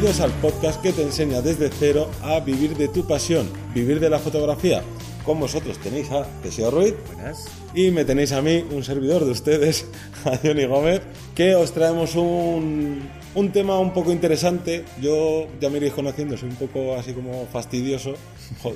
Bienvenidos al podcast que te enseña desde cero a vivir de tu pasión, vivir de la fotografía. Con vosotros tenéis a Teseo Ruiz Buenas. y me tenéis a mí, un servidor de ustedes, a Johnny Gómez, que os traemos un, un tema un poco interesante. Yo ya me iréis conociendo, soy un poco así como fastidioso,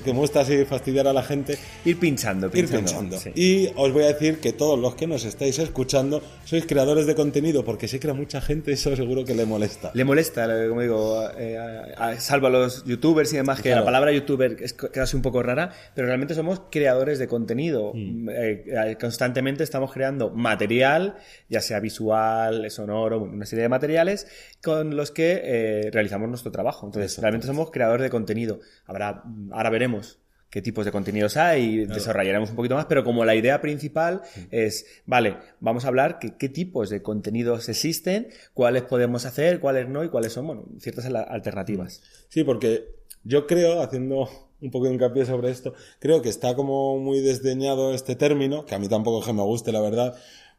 que me gusta así fastidiar a la gente. Ir pinchando, Ir pinchando. sí. Y os voy a decir que todos los que nos estáis escuchando sois creadores de contenido, porque sé que a mucha gente eso seguro que le molesta. Le molesta, como digo, eh, a- a- salvo a los youtubers y demás, que Claro. la palabra youtuber es así un poco rara, pero realmente somos creadores de contenido. Mm. Eh, eh, constantemente estamos creando material, ya sea visual, sonoro, una serie de materiales con los que eh, realizamos nuestro trabajo. Entonces, realmente somos creadores de contenido. Habrá, ahora veremos qué tipos de contenidos hay y desarrollaremos un poquito más, pero como la idea principal es, vale, vamos a hablar que, qué tipos de contenidos existen, cuáles podemos hacer, cuáles no y cuáles son, bueno, ciertas al- alternativas. Sí, porque yo creo, haciendo un poco de hincapié sobre esto, creo que está como muy desdeñado este término, que a mí tampoco es que me guste, la verdad,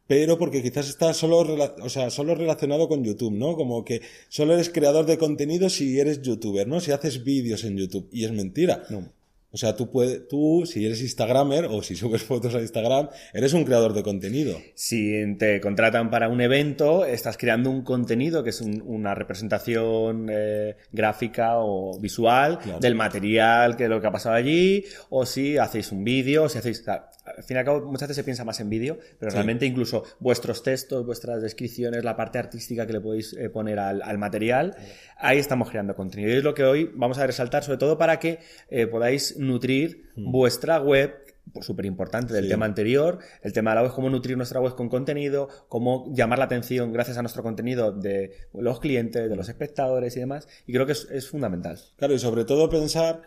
pero porque quizás está solo, o sea, solo relacionado con YouTube, ¿no? Como que solo eres creador de contenido si eres youtuber, ¿no? Si haces vídeos en YouTube. Y es mentira. No. O sea, tú, puedes, tú, si eres Instagramer o si subes fotos a Instagram, eres un creador de contenido. Si te contratan para un evento, estás creando un contenido que es un- una representación eh, gráfica o visual Claro. del material que lo que ha pasado allí, o si hacéis un vídeo, o si hacéis... o sea, al fin y al cabo, muchas veces se piensa más en vídeo, pero Sí. realmente incluso vuestros textos, vuestras descripciones, la parte artística que le podéis eh, poner al, al material, ahí estamos creando contenido. Y es lo que hoy vamos a resaltar, sobre todo para que eh, podáis nutrir vuestra web súper importante del Sí. tema anterior. El tema de la web es cómo nutrir nuestra web con contenido, cómo llamar la atención gracias a nuestro contenido de los clientes, de los espectadores y demás. Y creo que es, es fundamental. Claro, y sobre todo pensar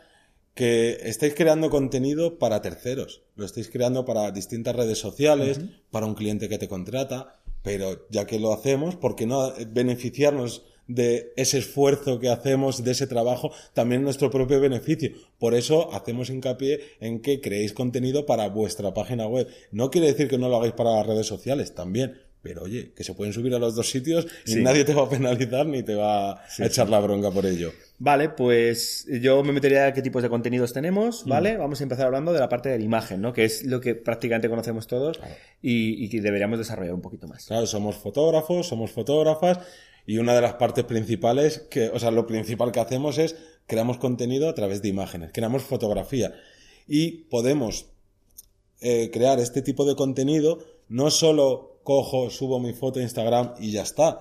que estáis creando contenido para terceros. Lo estáis creando para distintas redes sociales, para un cliente que te contrata, pero ya que lo hacemos, ¿por qué no beneficiarnos de ese esfuerzo que hacemos, de ese trabajo, también nuestro propio beneficio? Por eso hacemos hincapié en que creéis contenido para vuestra página web. No quiere decir que no lo hagáis para las redes sociales, también. Pero oye, que se pueden subir a los dos sitios y Sí. nadie te va a penalizar ni te va a echar la bronca por ello. Vale, pues yo me metería a qué tipos de contenidos tenemos, ¿vale? Vamos a empezar hablando de la parte de la imagen, ¿no? Que es lo que prácticamente conocemos todos y, y que deberíamos desarrollar un poquito más. Claro, somos fotógrafos, somos fotógrafas y una de las partes principales que, o sea, lo principal que hacemos es creamos contenido a través de imágenes, creamos fotografía y podemos eh, crear este tipo de contenido no solo cojo, subo mi foto a Instagram y ya está.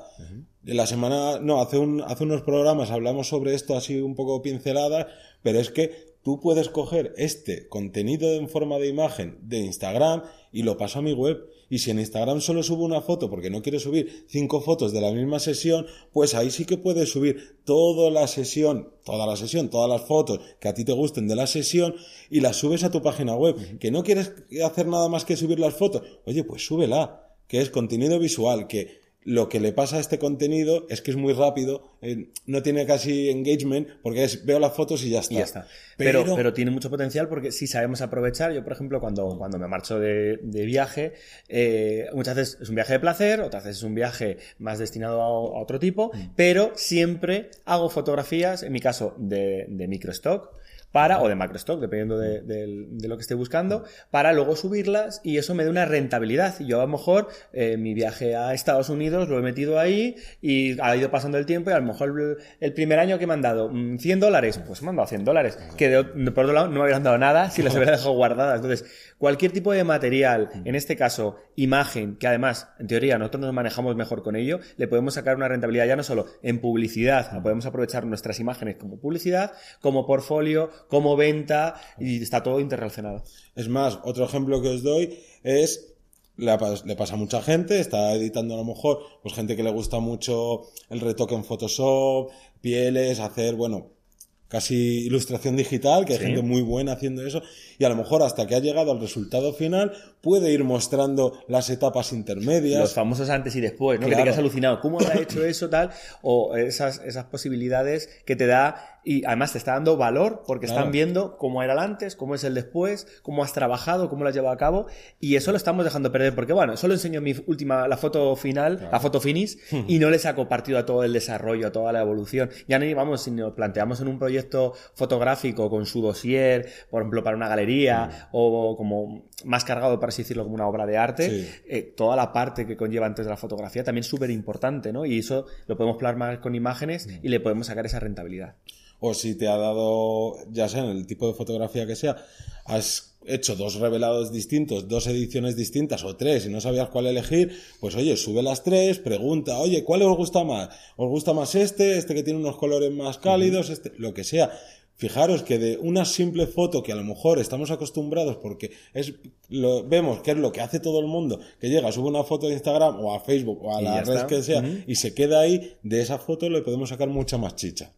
En La semana, no, hace, un, hace unos programas hablamos sobre esto así un poco pincelada, pero es que tú puedes coger este contenido en forma de imagen de Instagram y lo paso a mi web. Y si en Instagram solo subo una foto porque no quiero subir cinco fotos de la misma sesión, pues ahí sí que puedes subir toda la sesión, toda la sesión, todas las fotos que a ti te gusten de la sesión y las subes a tu página web. Que no quieres hacer nada más que subir las fotos, oye, pues súbela, que es contenido visual, que lo que le pasa a este contenido es que es muy rápido, eh, no tiene casi engagement, porque es veo las fotos y ya está. Y ya está. Pero, pero, tiene mucho potencial porque si sabemos aprovechar, yo por ejemplo cuando, cuando me marcho de, de viaje, eh, muchas veces es un viaje de placer, otras veces es un viaje más destinado a, a otro tipo, pero siempre hago fotografías, en mi caso de, de microstock, para, o de macrostock, dependiendo de, de, de, lo que esté buscando, para luego subirlas y eso me da una rentabilidad. Y yo a lo mejor eh, mi viaje a Estados Unidos lo he metido ahí y ha ido pasando el tiempo y a lo mejor el, el primer año que me han dado 100 dólares, pues me han dado 100 dólares, que de, por otro lado no me habrían dado nada si las hubiera dejado guardadas. Entonces, cualquier tipo de material, en este caso imagen, que además, en teoría, nosotros nos manejamos mejor con ello, le podemos sacar una rentabilidad ya no solo en publicidad, podemos aprovechar nuestras imágenes como publicidad, como portfolio, como venta y está todo interrelacionado. Es más, otro ejemplo que os doy es le, le, pasa a mucha gente, está editando a lo mejor, pues gente que le gusta mucho el retoque en Photoshop, pieles, hacer, bueno, casi ilustración digital, que hay sí. gente muy buena haciendo eso, y a lo mejor hasta que ha llegado al resultado final puede ir mostrando las etapas intermedias. Los famosos antes y después, ¿no? Claro. Que te quedas alucinado. ¿Cómo ha hecho eso tal? O esas, esas posibilidades que te da y además te está dando valor porque Claro. están viendo cómo era el antes, cómo es el después, cómo has trabajado, cómo lo has llevado a cabo y eso lo estamos dejando perder porque bueno, solo enseño mi última, la foto final, la foto finish y no le saco partido a todo el desarrollo, a toda la evolución. Ya ni vamos, si nos planteamos en un proyecto fotográfico con su dossier, por ejemplo, para una galería o como más cargado, para así decirlo, como una obra de arte, Sí. eh, toda la parte que conlleva antes de la fotografía también es súper importante, ¿no? Y eso lo podemos plasmar con imágenes y le podemos sacar esa rentabilidad. o si te ha dado, ya sea en el tipo de fotografía que sea, has hecho dos revelados distintos, dos ediciones distintas o tres y no sabías cuál elegir, pues oye, sube las tres, pregunta, oye, ¿cuál os gusta más? ¿Os gusta más este, este que tiene unos colores más cálidos, este, lo que sea? Fijaros que de una simple foto que a lo mejor estamos acostumbrados porque es lo, vemos que es lo que hace todo el mundo, que llega, sube una foto de Instagram o a Facebook o a Y la red está. que sea y se queda ahí, de esa foto le podemos sacar mucha más chicha.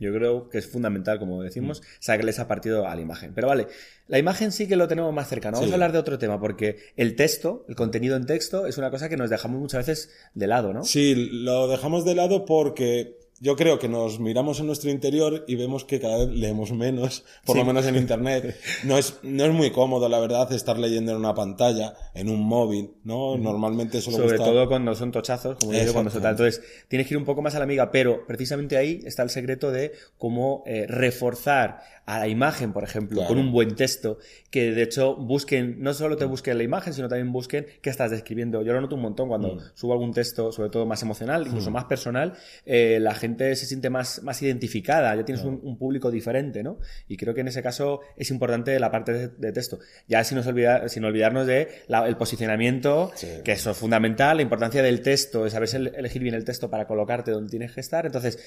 Yo creo que es fundamental, como decimos, sacarle ese partido a la imagen. Pero vale, la imagen sí que lo tenemos más cercano. Vamos Sí. a hablar de otro tema, porque el texto, el contenido en texto, es una cosa que nos dejamos muchas veces de lado, ¿no? Sí, lo dejamos de lado porque yo creo que nos miramos en nuestro interior y vemos que cada vez leemos menos, por lo menos en internet. No es, no es muy cómodo, la verdad, estar leyendo en una pantalla, en un móvil, ¿no? Normalmente solo Sobre gusta... todo cuando son tochazos, como yo digo, cuando son tal. Entonces, tienes que ir un poco más a la amiga, pero precisamente ahí está el secreto de cómo eh, reforzar a la imagen, por ejemplo, Claro. con un buen texto, que de hecho busquen, no solo te busquen la imagen, sino también busquen qué estás describiendo. Yo lo noto un montón cuando Mm. subo algún texto, sobre todo más emocional, incluso más personal, eh, la gente se siente más, más identificada, ya tienes un, un público diferente, ¿no? Y creo que en ese caso es importante la parte de, de texto. Ya sin, nos olvidar, sin olvidarnos de la- el posicionamiento, Sí. que eso es fundamental, la importancia del texto, de saber ele- elegir bien el texto para colocarte donde tienes que estar. Entonces,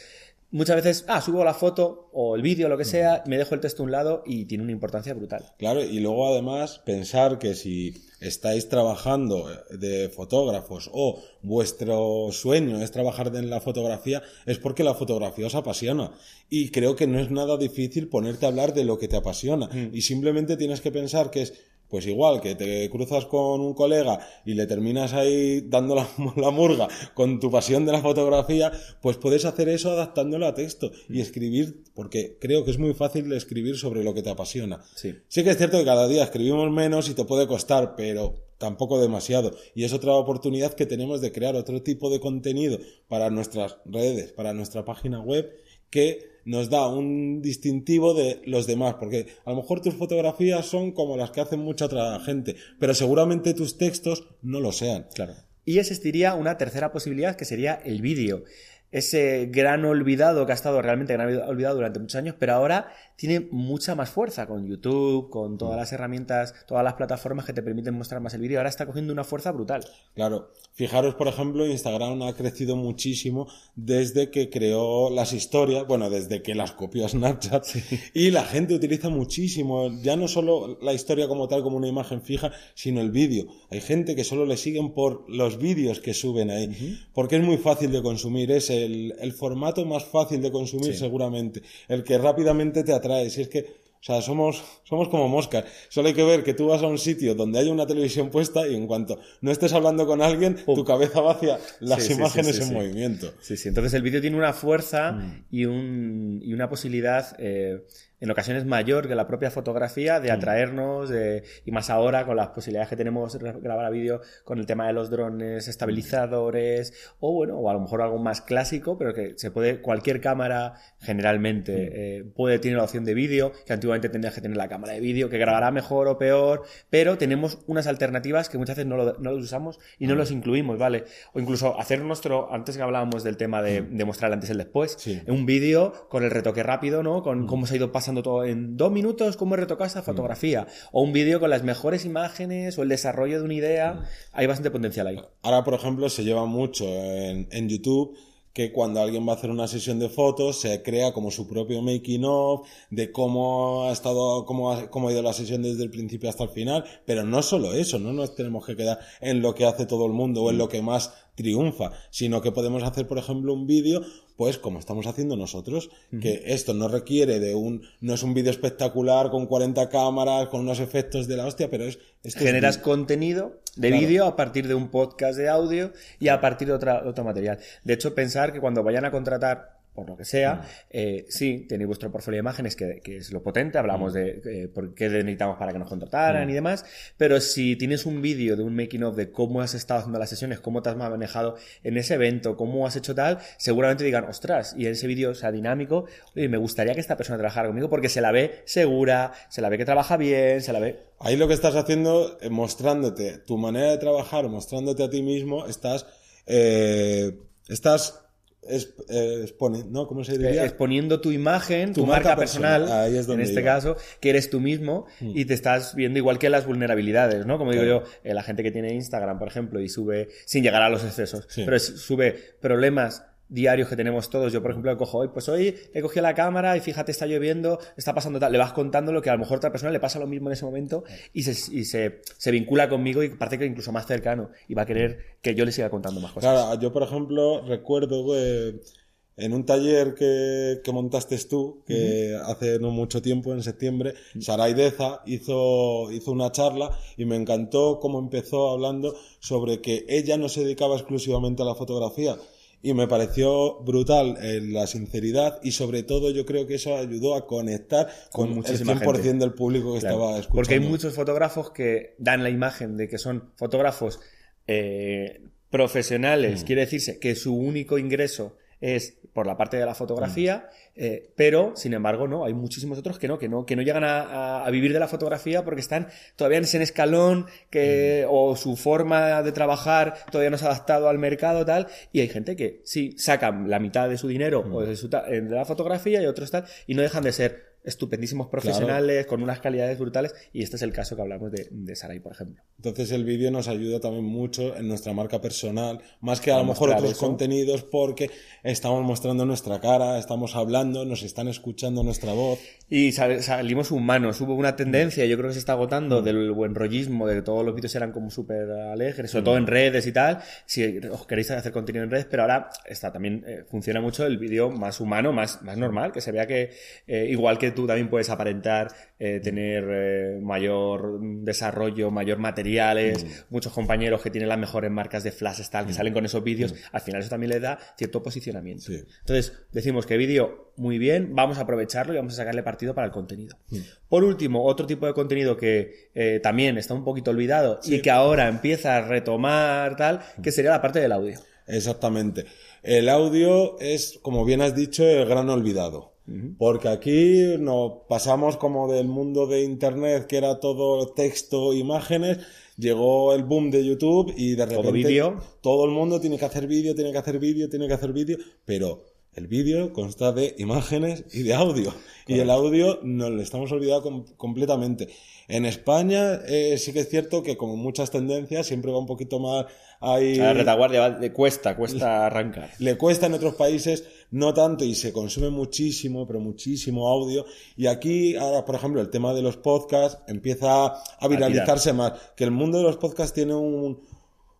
muchas veces, ah, subo la foto o el vídeo, lo que sea, me dejo el texto a un lado y tiene una importancia brutal. Claro, y luego además pensar que si estáis trabajando de fotógrafos o vuestro sueño es trabajar en la fotografía, es porque la fotografía os apasiona. Y creo que no es nada difícil ponerte a hablar de lo que te apasiona. Y simplemente tienes que pensar que es, pues igual, que te cruzas con un colega y le terminas ahí dando la, la murga con tu pasión de la fotografía, pues puedes hacer eso adaptándolo a texto y escribir, porque creo que es muy fácil escribir sobre lo que te apasiona. Sí. Sí que es cierto que cada día escribimos menos y te puede costar, pero tampoco demasiado. Y es otra oportunidad que tenemos de crear otro tipo de contenido para nuestras redes, para nuestra página web, que nos da un distintivo de los demás, porque a lo mejor tus fotografías son como las que hacen mucha otra gente, pero seguramente tus textos no lo sean. Claro. Y existiría una tercera posibilidad que sería el vídeo. Ese gran olvidado que ha estado realmente gran olvidado durante muchos años, pero ahora tiene mucha más fuerza con YouTube, con todas las herramientas, todas las plataformas que te permiten mostrar más el vídeo. Ahora está cogiendo una fuerza brutal. Claro, fijaros, por ejemplo, Instagram ha crecido muchísimo desde que creó las historias, bueno, desde que las copió Snapchat, y la gente utiliza muchísimo, ya no solo la historia como tal, como una imagen fija, sino el vídeo. Hay gente que solo le siguen por los vídeos que suben ahí, porque es muy fácil de consumir, es el, el formato más fácil de consumir Sí. seguramente, el que rápidamente te atrae, si es que... O sea, somos, somos como moscas. Solo hay que ver que tú vas a un sitio donde hay una televisión puesta y en cuanto no estés hablando con alguien, tu cabeza va hacia las Sí, sí, sí, imágenes sí, en movimiento. Sí, sí. Entonces el vídeo tiene una fuerza Mm. y, un, y una posibilidad eh, en ocasiones mayor que la propia fotografía Mm. de atraernos de- y más ahora con las posibilidades que tenemos de grabar a vídeo con el tema de los drones, estabilizadores o bueno, o a lo mejor algo más clásico, pero que se puede, cualquier cámara generalmente Mm. eh, puede tener la opción de vídeo, que antiguamente tendrías que tener la cámara de vídeo, que grabará mejor o peor, pero tenemos unas alternativas que muchas veces no, lo- no los usamos y Mm. no los incluimos, ¿vale? O incluso hacer nuestro, antes que hablábamos del tema de, de mostrar el antes y el después, Mm. Sí. un vídeo con el retoque rápido, ¿no? Mm. Con cómo se ha ido pasando todo en dos minutos, cómo he retocado esta fotografía, o un vídeo con las mejores imágenes o el desarrollo de una Mm. idea, hay bastante potencial ahí. Ahora, por ejemplo, se lleva mucho en, en YouTube que cuando alguien va a hacer una sesión de fotos se crea como su propio making of de cómo ha estado cómo ha, cómo ha ido la sesión desde el principio hasta el final. Pero no solo eso no nos tenemos que quedar en lo que hace todo el mundo o en lo que más triunfa sino que podemos hacer por ejemplo un vídeo pues como estamos haciendo nosotros que esto no requiere de un no es un vídeo espectacular con 40 cámaras con unos efectos de la hostia pero es esto es Generas contenido de Claro. vídeo a partir de un podcast de audio y a partir de, otra, de otro material. De hecho, pensar que cuando vayan a contratar por lo que sea, eh, sí, tenéis vuestro portfolio de imágenes, que, que es lo potente, hablamos de eh, por qué necesitamos para que nos contrataran y demás, pero si tienes un vídeo de un making of de cómo has estado haciendo las sesiones, cómo te has manejado en ese evento, cómo has hecho tal, seguramente digan, ostras, y ese vídeo sea dinámico, oye, me gustaría que esta persona trabajara conmigo porque se la ve segura, se la ve que trabaja bien, se la ve... Ahí lo que estás haciendo, eh, mostrándote tu manera de trabajar, mostrándote a ti mismo, estás... Eh, estás es, eh, ¿no? ¿Cómo se diría? Exponiendo tu imagen, tu, marca, personal, en este caso, que eres tú mismo mm. y te estás viendo igual que las vulnerabilidades, ¿no? Como digo yo, eh, la gente que tiene Instagram, por ejemplo, y sube, sin llegar a los excesos, pero sube problemas diarios que tenemos todos. Yo, por ejemplo, cojo hoy, pues hoy he cogido la cámara y fíjate, está lloviendo, está pasando tal. Le vas contando lo que a lo mejor a otra persona le pasa lo mismo en ese momento y se, y se, se vincula conmigo y parece que incluso más cercano y va a querer que yo le siga contando más cosas. Claro, yo, por ejemplo, recuerdo en un taller que, que montaste tú, que hace no mucho tiempo, en septiembre, Saray Deza hizo, hizo una charla y me encantó cómo empezó hablando sobre que ella no se dedicaba exclusivamente a la fotografía, y me pareció brutal eh, la sinceridad y sobre todo yo creo que eso ayudó a conectar con, el 100% del público que estaba escuchando. Porque hay muchos fotógrafos que dan la imagen de que son fotógrafos eh, profesionales, mm. quiere decirse que su único ingreso es por la parte de la fotografía, eh, pero, sin embargo, no, hay muchísimos otros que no, que no, que no llegan a, vivir de la fotografía porque están todavía en ese escalón que, o su forma de trabajar todavía no se ha adaptado al mercado, tal, y hay gente que sí, sacan la mitad de su dinero o de, su, de la fotografía y otros tal, y no dejan de ser estupendísimos profesionales, con unas calidades brutales, y este es el caso que hablamos de, de Sarai, por ejemplo. Entonces el vídeo nos ayuda también mucho en nuestra marca personal, más que a, lo mejor otros contenidos, porque estamos mostrando nuestra cara, estamos hablando, nos están escuchando nuestra voz. Y salimos humanos, hubo una tendencia, yo creo que se está agotando, mm. del buen rollismo, de que todos los vídeos eran como súper alegres, sobre mm. todo en redes y tal, si os queréis hacer contenido en redes, pero ahora está también eh, funciona mucho el vídeo más humano, más, más normal, que se vea que eh, igual que tú también puedes aparentar eh, tener eh, mayor desarrollo, mayor materiales, mm. muchos compañeros que tienen las mejores marcas de flashes tal, que mm. salen con esos vídeos, mm. al final eso también le da cierto posicionamiento. Entonces, decimos que vídeo muy bien, vamos a aprovecharlo y vamos a sacarle partido para el contenido. Por último, otro tipo de contenido que eh, también está un poquito olvidado y que ahora empieza a retomar tal, que sería la parte del audio. Exactamente. El audio es, como bien has dicho, el gran olvidado. Porque aquí nos pasamos como del mundo de Internet, que era todo texto, imágenes, llegó el boom de YouTube y de repente todo, el mundo tiene que hacer vídeo, tiene que hacer vídeo, tiene que hacer vídeo, pero el vídeo consta de imágenes y de audio. Y el audio nos lo estamos olvidando completamente. En España eh, sí que es cierto que como muchas tendencias siempre va un poquito más ahí... la retaguardia le cuesta, cuesta arrancar. Le cuesta en otros países no tanto y se consume muchísimo, pero muchísimo audio. Y aquí ahora, por ejemplo, el tema de los podcasts empieza a viralizarse más. Que el mundo de los podcasts tiene un,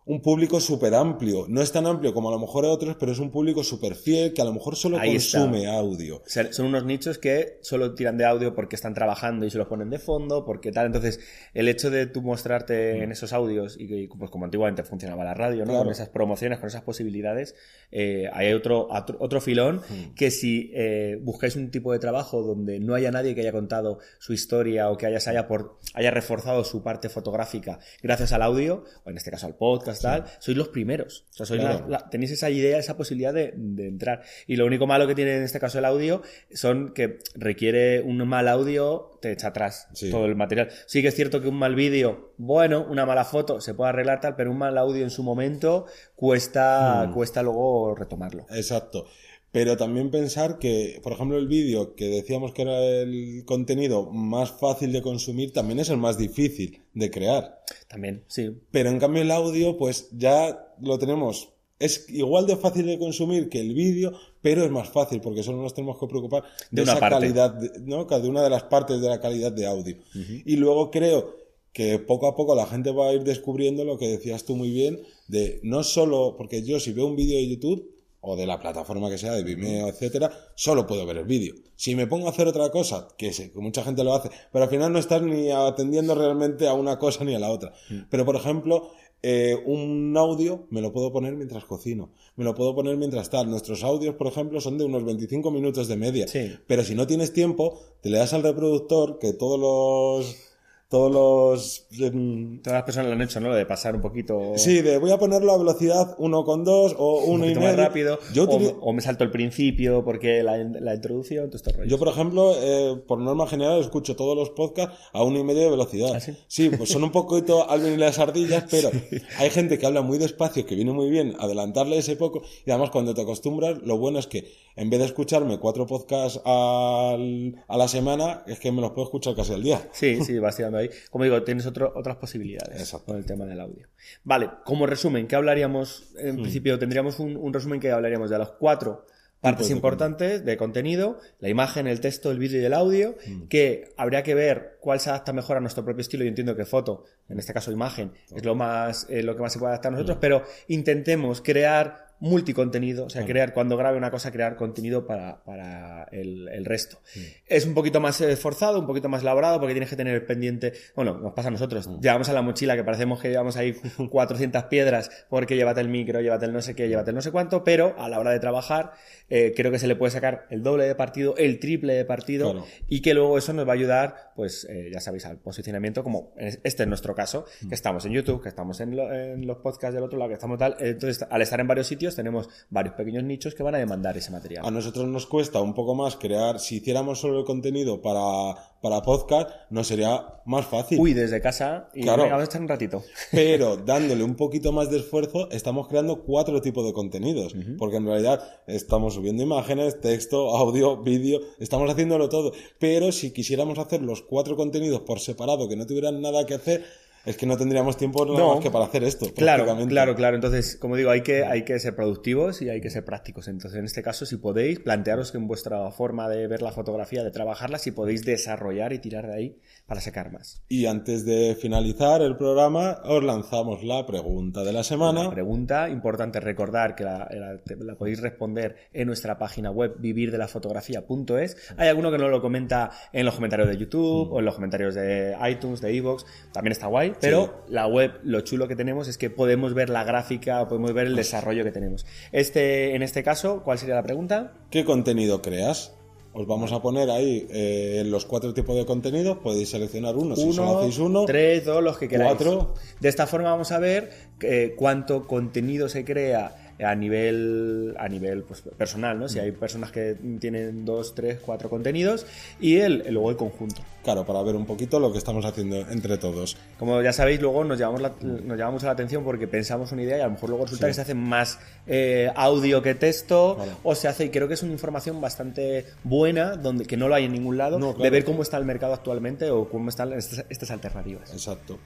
un público súper amplio. No es tan amplio como a lo mejor otros, pero es un público súper fiel que a lo mejor solo consume audio. son unos nichos que solo tiran de audio porque están trabajando y se los ponen de fondo, porque tal. Entonces, el hecho de tú mostrarte en esos audios y, pues como antiguamente funcionaba la radio, ¿no? Con esas promociones, con esas posibilidades, eh, hay otro, otro, filón que si eh, buscáis un tipo de trabajo donde no haya nadie que haya contado su historia o que haya, haya, por, haya reforzado su parte fotográfica gracias al audio, o en este caso al podcast, sois los primeros. O sea, tenéis esa idea, esa posibilidad de, entrar. Y lo único malo que tiene en este caso el audio son que requiere un mal audio, te echa atrás todo el material. Sí que es cierto que un mal vídeo, bueno, una mala foto se puede arreglar tal, pero un mal audio en su momento cuesta, hmm. cuesta luego retomarlo. Exacto. Pero también pensar que, por ejemplo, el vídeo que decíamos que era el contenido más fácil de consumir, también es el más difícil de crear. También, sí. Pero en cambio el audio, pues ya lo tenemos. Es igual de fácil de consumir que el vídeo, pero es más fácil porque solo nos tenemos que preocupar de, esa calidad, ¿no? De una de las partes de la calidad de audio. Y luego creo que poco a poco la gente va a ir descubriendo lo que decías tú muy bien, de no solo, porque yo si veo un vídeo de YouTube, o de la plataforma que sea, de Vimeo, etcétera, solo puedo ver el vídeo. Si me pongo a hacer otra cosa, que sé, que mucha gente lo hace, pero al final no estás ni atendiendo realmente a una cosa ni a la otra. Mm. Pero por ejemplo, eh, un audio me lo puedo poner mientras cocino, me lo puedo poner mientras tal. Nuestros audios, por ejemplo, son de unos 25 minutos de media. Sí. Pero si no tienes tiempo, te le das al reproductor que todos los todos los... em, Todas las personas lo han hecho, ¿no? Lo de pasar un poquito... Sí, de voy a ponerlo a velocidad 1,2 o un 1,5. poquito más rápido. Yo, o, utili- o me salto el principio porque la, la introducción, todo esto rollo. yo, por ejemplo, eh, por norma general, escucho todos los podcasts a una y media de velocidad. ¿Ah, sí? pues son un poquito Alvin y las ardillas, pero hay gente que habla muy despacio, que viene muy bien adelantarle ese poco. Y además, cuando te acostumbras, lo bueno es que en vez de escucharme cuatro podcasts al- a la semana, es que me los puedo escuchar casi al día. Sí, sí, vas ahí. Como digo, tienes otro- otras posibilidades Exacto. con el tema del audio. Vale, como resumen, ¿qué hablaríamos? Hmm. En principio tendríamos un, un resumen que hablaríamos de los cuatro partes importantes de contenido, la imagen, el texto, el vídeo y el audio, Hmm. que habría que ver cuál se adapta mejor a nuestro propio estilo. Yo entiendo que foto, en este caso imagen, es lo más eh, lo que más se puede adaptar a nosotros, pero intentemos crear multicontenido, o sea, crear, cuando grabe una cosa, crear contenido para, para el, el resto. Es un poquito más esforzado, un poquito más elaborado, porque tienes que tener pendiente, bueno, nos pasa a nosotros, llevamos a la mochila que parecemos que llevamos ahí 400 piedras, porque llévate el micro, llévate el no sé qué, llévate el no sé cuánto, pero a la hora de trabajar, eh, creo que se le puede sacar el doble de partido, el triple de partido, Claro. y que luego eso nos va a ayudar, pues, eh, ya sabéis, al posicionamiento, como este es nuestro caso, que estamos en YouTube, que estamos en, lo- en los podcasts del otro lado, que estamos tal, entonces, al estar en varios sitios, tenemos varios pequeños nichos que van a demandar ese material. A nosotros nos cuesta un poco más crear, si hiciéramos solo el contenido para, para podcast, nos sería más fácil. Uy, desde casa, y Claro. vamos a echar un ratito. Pero dándole un poquito más de esfuerzo, estamos creando cuatro tipos de contenidos. Porque en realidad estamos subiendo imágenes, texto, audio, vídeo, estamos haciéndolo todo. Pero si quisiéramos hacer los cuatro contenidos por separado, que no tuvieran nada que hacer, es que no tendríamos tiempo nada No. más que para hacer esto. Claro, claro, claro. Entonces, como digo, hay que, hay que ser productivos y hay que ser prácticos. Entonces, en este caso, si podéis, plantearos que en vuestra forma de ver la fotografía, de trabajarla, si podéis desarrollar y tirar de ahí para sacar más. Y antes de finalizar el programa, os lanzamos la pregunta de la semana. Una pregunta importante recordar que la, la- la podéis responder en nuestra página web vivirdelafotografía.es. Hay alguno que nos lo comenta en los comentarios de YouTube o en los comentarios de iTunes, de iVoox. También está guay, pero la web, lo chulo que tenemos es que podemos ver la gráfica podemos ver el desarrollo que tenemos. Este, en este caso, ¿cuál sería la pregunta? ¿Qué contenido creas? Os vamos a poner ahí eh, los cuatro tipos de contenidos. Podéis seleccionar uno, si solo hacéis uno. tres, dos, los que queráis. cuatro. De esta forma vamos a ver eh, cuánto contenido se crea a nivel a nivel pues, personal, ¿no? Si hay personas que tienen dos, tres, cuatro contenidos y el, luego el conjunto. Claro, para ver un poquito lo que estamos haciendo entre todos. Como ya sabéis, luego nos llamamos la, nos llama mucho la atención porque pensamos una idea y a lo mejor luego resulta Sí. que se hace más eh, audio que texto o se hace, y creo que es una información bastante buena, donde que no lo hay en ningún lado, No, de ver cómo está el mercado actualmente o cómo están estas, estas alternativas. Exacto.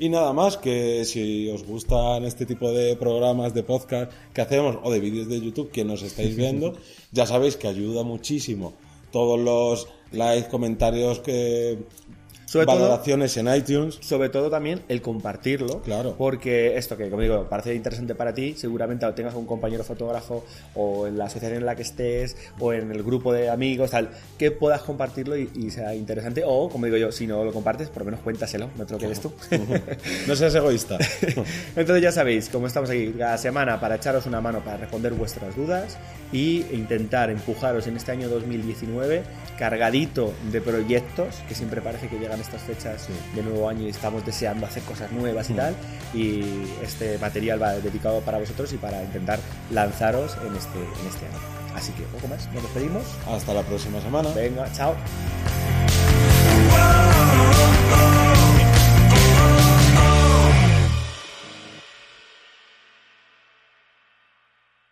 Y nada más que si os gustan este tipo de programas de podcast que hacemos o de vídeos de YouTube que nos estáis viendo, ya sabéis que ayuda muchísimo. Todos los likes, comentarios, que Sobre todo- valoraciones en iTunes. sobre todo también el compartirlo. Claro. Porque esto que, como digo, parece interesante para ti, seguramente lo tengas un compañero fotógrafo o en la asociación en la que estés o en el grupo de amigos, tal, que puedas compartirlo y, y sea interesante. O, como digo yo, si no lo compartes, por lo menos cuéntaselo, no te lo quedes tú. No seas egoísta. Entonces ya sabéis, como estamos aquí cada semana para echaros una mano para responder vuestras dudas y intentar empujaros en este año 2019 cargadito de proyectos, que siempre parece que llegan estas fechas de nuevo año y estamos deseando hacer cosas nuevas y tal. Y este material va dedicado para vosotros y para intentar lanzaros en este, en este año. Así que poco más, nos despedimos. Hasta la próxima semana. Venga, chao.